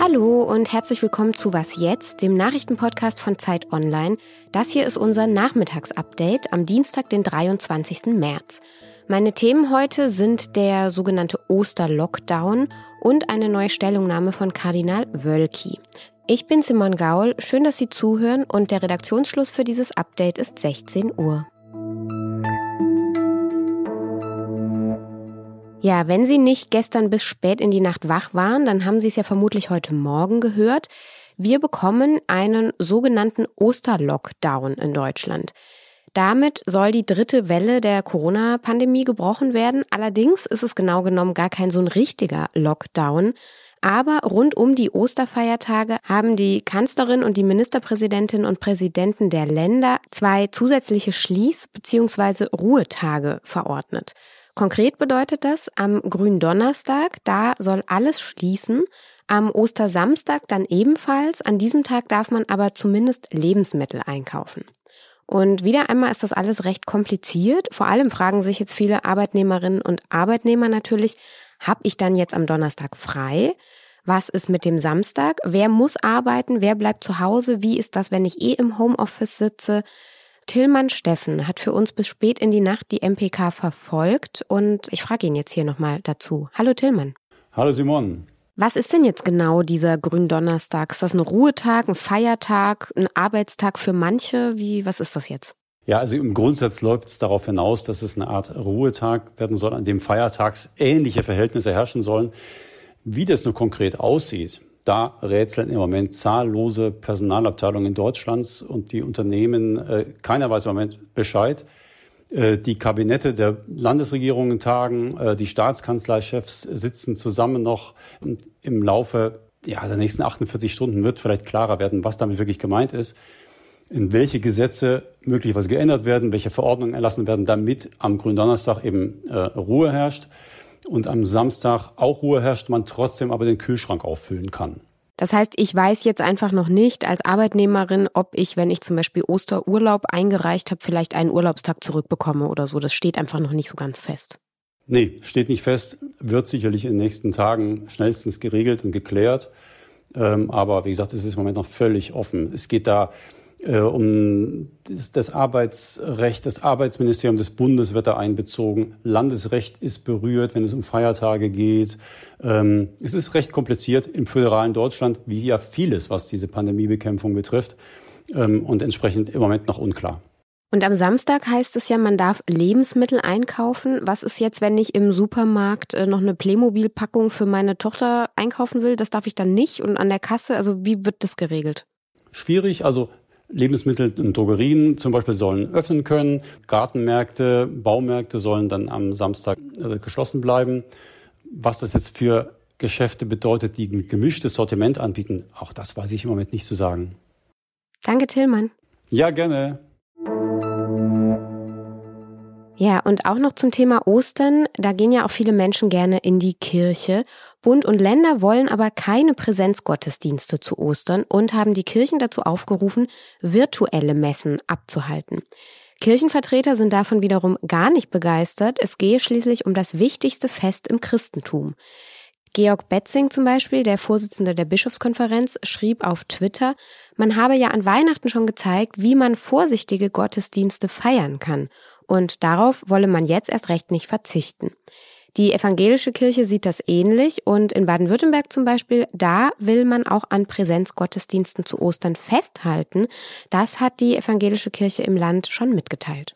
Hallo und herzlich willkommen zu Was jetzt, dem Nachrichtenpodcast von Zeit Online. Das hier ist unser Nachmittagsupdate am Dienstag, den 23. März. Meine Themen heute sind der sogenannte Osterlockdown und eine neue Stellungnahme von Kardinal Wölki. Ich bin Simon Gaul, schön, dass Sie zuhören und der Redaktionsschluss für dieses Update ist 16 Uhr. Ja, wenn Sie nicht gestern bis spät in die Nacht wach waren, dann haben Sie es ja vermutlich heute Morgen gehört. Wir bekommen einen sogenannten Osterlockdown in Deutschland. Damit soll die dritte Welle der Corona-Pandemie gebrochen werden. Allerdings ist es genau genommen gar kein so ein richtiger Lockdown. Aber rund um die Osterfeiertage haben die Kanzlerin und die Ministerpräsidentin und Präsidenten der Länder zwei zusätzliche Schließ- bzw. Ruhetage verordnet. Konkret bedeutet das, am Gründonnerstag, da soll alles schließen. Am Ostersamstag dann ebenfalls. An diesem Tag darf man aber zumindest Lebensmittel einkaufen. Und wieder einmal ist das alles recht kompliziert. Vor allem fragen sich jetzt viele Arbeitnehmerinnen und Arbeitnehmer natürlich, habe ich dann jetzt am Donnerstag frei? Was ist mit dem Samstag? Wer muss arbeiten? Wer bleibt zu Hause? Wie ist das, wenn ich eh im Homeoffice sitze? Tillmann Steffen hat für uns bis spät in die Nacht die MPK verfolgt und ich frage ihn jetzt hier nochmal dazu. Hallo Tillmann. Hallo Simon. Was ist denn jetzt genau dieser Gründonnerstag? Ist das ein Ruhetag, ein Feiertag, ein Arbeitstag für manche? Wie, was ist das jetzt? Ja, also im Grundsatz läuft es darauf hinaus, dass es eine Art Ruhetag werden soll, an dem feiertags ähnliche Verhältnisse herrschen sollen. Wie das nur konkret aussieht, da rätseln im Moment zahllose Personalabteilungen Deutschlands und die Unternehmen, äh, keiner weiß im Moment Bescheid. Äh, die Kabinette der Landesregierungen tagen, äh, die Staatskanzleichefs sitzen zusammen noch. Im Laufe ja, der nächsten 48 Stunden wird vielleicht klarer werden, was damit wirklich gemeint ist, in welche Gesetze möglicherweise geändert werden, welche Verordnungen erlassen werden, damit am Gründonnerstag eben äh, Ruhe herrscht und am Samstag auch Ruhe herrscht, man trotzdem aber den Kühlschrank auffüllen kann. Das heißt, ich weiß jetzt einfach noch nicht als Arbeitnehmerin, ob ich, wenn ich zum Beispiel Osterurlaub eingereicht habe, vielleicht einen Urlaubstag zurückbekomme oder so. Das steht einfach noch nicht so ganz fest. Nee, steht nicht fest, wird sicherlich in den nächsten Tagen schnellstens geregelt und geklärt. Ähm, aber wie gesagt, es ist im Moment noch völlig offen. Es geht da um das Arbeitsrecht, das Arbeitsministerium des Bundes wird da einbezogen. Landesrecht ist berührt, wenn es um Feiertage geht. Ähm, es ist recht kompliziert im föderalen Deutschland, wie ja vieles, was diese Pandemiebekämpfung betrifft. Ähm, und entsprechend im Moment noch unklar. Und am Samstag heißt es ja, man darf Lebensmittel einkaufen. Was ist jetzt, wenn ich im Supermarkt äh, noch eine Playmobil-Packung für meine Tochter einkaufen will? Das darf ich dann nicht. Und an der Kasse, also wie wird das geregelt? Schwierig. Also Lebensmittel und Drogerien zum Beispiel sollen öffnen können. Gartenmärkte, Baumärkte sollen dann am Samstag äh, geschlossen bleiben. Was das jetzt für Geschäfte bedeutet, die ein gemischtes Sortiment anbieten, auch das weiß ich im Moment nicht zu sagen. Danke, Tillmann. Ja, gerne. Ja, und auch noch zum Thema Ostern. Da gehen ja auch viele Menschen gerne in die Kirche. Bund und Länder wollen aber keine Präsenzgottesdienste zu Ostern und haben die Kirchen dazu aufgerufen, virtuelle Messen abzuhalten. Kirchenvertreter sind davon wiederum gar nicht begeistert. Es gehe schließlich um das wichtigste Fest im Christentum. Georg Betzing zum Beispiel, der Vorsitzende der Bischofskonferenz, schrieb auf Twitter, man habe ja an Weihnachten schon gezeigt, wie man vorsichtige Gottesdienste feiern kann und darauf wolle man jetzt erst recht nicht verzichten. Die evangelische Kirche sieht das ähnlich und in Baden-Württemberg zum Beispiel, da will man auch an Präsenzgottesdiensten zu Ostern festhalten. Das hat die evangelische Kirche im Land schon mitgeteilt.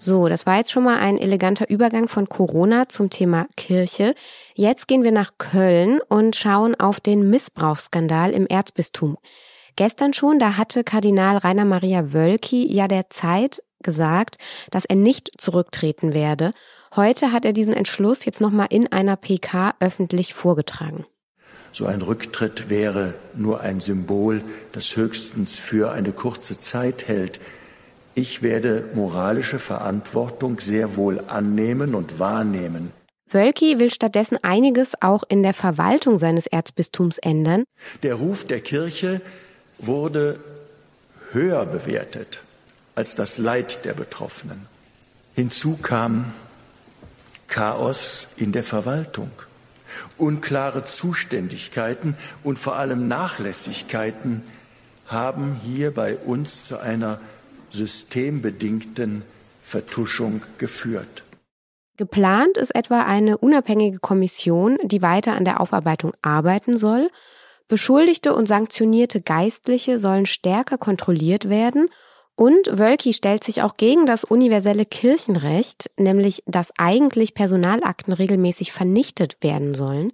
So, das war jetzt schon mal ein eleganter Übergang von Corona zum Thema Kirche. Jetzt gehen wir nach Köln und schauen auf den Missbrauchsskandal im Erzbistum. Gestern schon, da hatte Kardinal Rainer Maria Wölki ja der Zeit gesagt, dass er nicht zurücktreten werde. Heute hat er diesen Entschluss jetzt nochmal in einer PK öffentlich vorgetragen. So ein Rücktritt wäre nur ein Symbol, das höchstens für eine kurze Zeit hält. Ich werde moralische Verantwortung sehr wohl annehmen und wahrnehmen. Wölki will stattdessen einiges auch in der Verwaltung seines Erzbistums ändern. Der Ruf der Kirche wurde höher bewertet als das Leid der Betroffenen. Hinzu kam Chaos in der Verwaltung, unklare Zuständigkeiten und vor allem Nachlässigkeiten haben hier bei uns zu einer systembedingten Vertuschung geführt. Geplant ist etwa eine unabhängige Kommission, die weiter an der Aufarbeitung arbeiten soll. Beschuldigte und sanktionierte Geistliche sollen stärker kontrolliert werden und Wölki stellt sich auch gegen das universelle Kirchenrecht, nämlich dass eigentlich Personalakten regelmäßig vernichtet werden sollen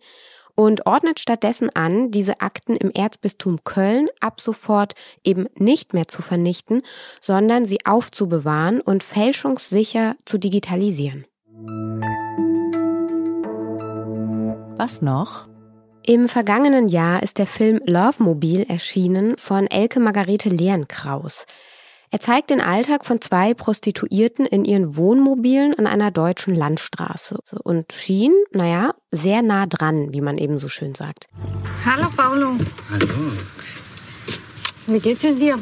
und ordnet stattdessen an, diese Akten im Erzbistum Köln ab sofort eben nicht mehr zu vernichten, sondern sie aufzubewahren und fälschungssicher zu digitalisieren. Was noch? Im vergangenen Jahr ist der Film Love Mobil erschienen von Elke Margarete Lehrenkraus. Er zeigt den Alltag von zwei Prostituierten in ihren Wohnmobilen an einer deutschen Landstraße und schien, naja, sehr nah dran, wie man eben so schön sagt. Hallo Paulo. Hallo. Wie geht es dir?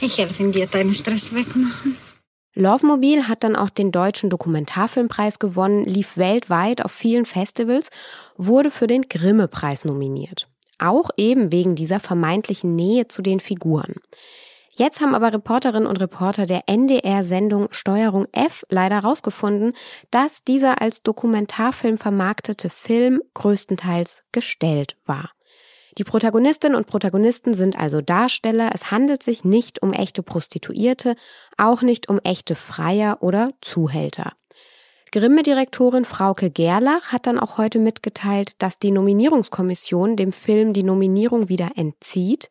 Ich helfe dir, deinen Stress wegmachen. Lovemobil hat dann auch den deutschen Dokumentarfilmpreis gewonnen, lief weltweit auf vielen Festivals, wurde für den Grimme-Preis nominiert. Auch eben wegen dieser vermeintlichen Nähe zu den Figuren. Jetzt haben aber Reporterinnen und Reporter der NDR-Sendung Steuerung F leider herausgefunden, dass dieser als Dokumentarfilm vermarktete Film größtenteils gestellt war. Die Protagonistinnen und Protagonisten sind also Darsteller. Es handelt sich nicht um echte Prostituierte, auch nicht um echte Freier oder Zuhälter. Grimme-Direktorin Frauke Gerlach hat dann auch heute mitgeteilt, dass die Nominierungskommission dem Film die Nominierung wieder entzieht.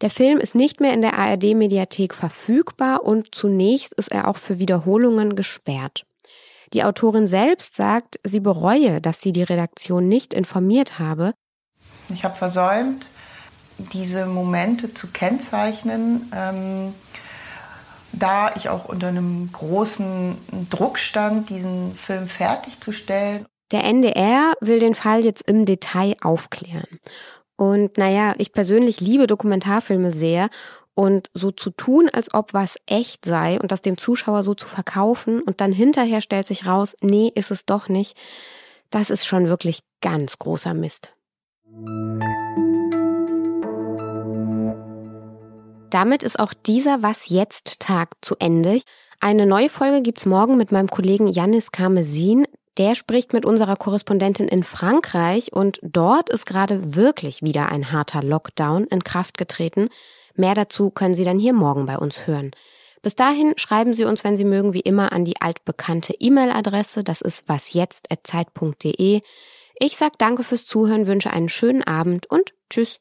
Der Film ist nicht mehr in der ARD-Mediathek verfügbar und zunächst ist er auch für Wiederholungen gesperrt. Die Autorin selbst sagt, sie bereue, dass sie die Redaktion nicht informiert habe, ich habe versäumt, diese Momente zu kennzeichnen, ähm, da ich auch unter einem großen Druck stand, diesen Film fertigzustellen. Der NDR will den Fall jetzt im Detail aufklären. Und naja, ich persönlich liebe Dokumentarfilme sehr und so zu tun, als ob was echt sei und das dem Zuschauer so zu verkaufen und dann hinterher stellt sich raus, nee, ist es doch nicht, das ist schon wirklich ganz großer Mist. Damit ist auch dieser Was jetzt Tag zu Ende. Eine neue Folge gibt's morgen mit meinem Kollegen Janis Karmesin. Der spricht mit unserer Korrespondentin in Frankreich und dort ist gerade wirklich wieder ein harter Lockdown in Kraft getreten. Mehr dazu können Sie dann hier morgen bei uns hören. Bis dahin schreiben Sie uns, wenn Sie mögen, wie immer an die altbekannte E-Mail-Adresse. Das ist wasjetzt.zeit.de. Ich sag danke fürs Zuhören, wünsche einen schönen Abend und tschüss.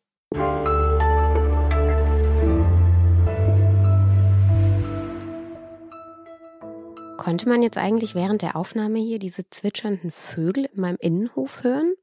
Konnte man jetzt eigentlich während der Aufnahme hier diese zwitschernden Vögel in meinem Innenhof hören?